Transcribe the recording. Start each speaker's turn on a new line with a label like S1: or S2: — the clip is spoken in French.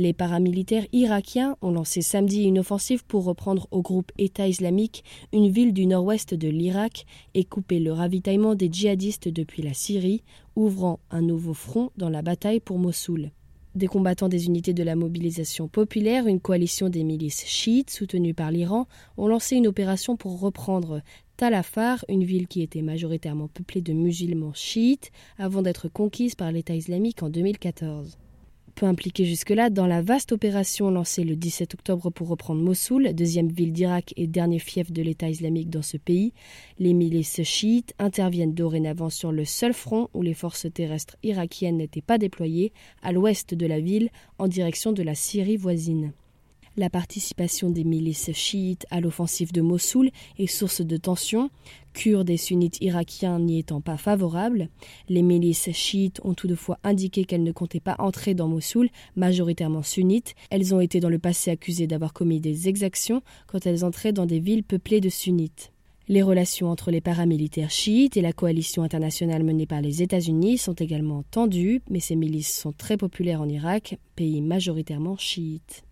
S1: Les paramilitaires irakiens ont lancé samedi une offensive pour reprendre au groupe État islamique une ville du nord-ouest de l'Irak et couper le ravitaillement des djihadistes depuis la Syrie, ouvrant un nouveau front dans la bataille pour Mossoul. Des combattants des unités de la mobilisation populaire, une coalition des milices chiites soutenues par l'Iran, ont lancé une opération pour reprendre Talafar, une ville qui était majoritairement peuplée de musulmans chiites avant d'être conquise par l'État islamique en 2014 peu impliqué jusque-là dans la vaste opération lancée le 17 octobre pour reprendre Mossoul, deuxième ville d'Irak et dernier fief de l'État islamique dans ce pays. Les milices chiites interviennent dorénavant sur le seul front où les forces terrestres irakiennes n'étaient pas déployées, à l'ouest de la ville, en direction de la Syrie voisine. La participation des milices chiites à l'offensive de Mossoul est source de tensions, Kurdes et sunnites irakiens n'y étant pas favorables. Les milices chiites ont toutefois indiqué qu'elles ne comptaient pas entrer dans Mossoul, majoritairement sunnites. Elles ont été dans le passé accusées d'avoir commis des exactions quand elles entraient dans des villes peuplées de sunnites. Les relations entre les paramilitaires chiites et la coalition internationale menée par les États-Unis sont également tendues, mais ces milices sont très populaires en Irak, pays majoritairement chiite.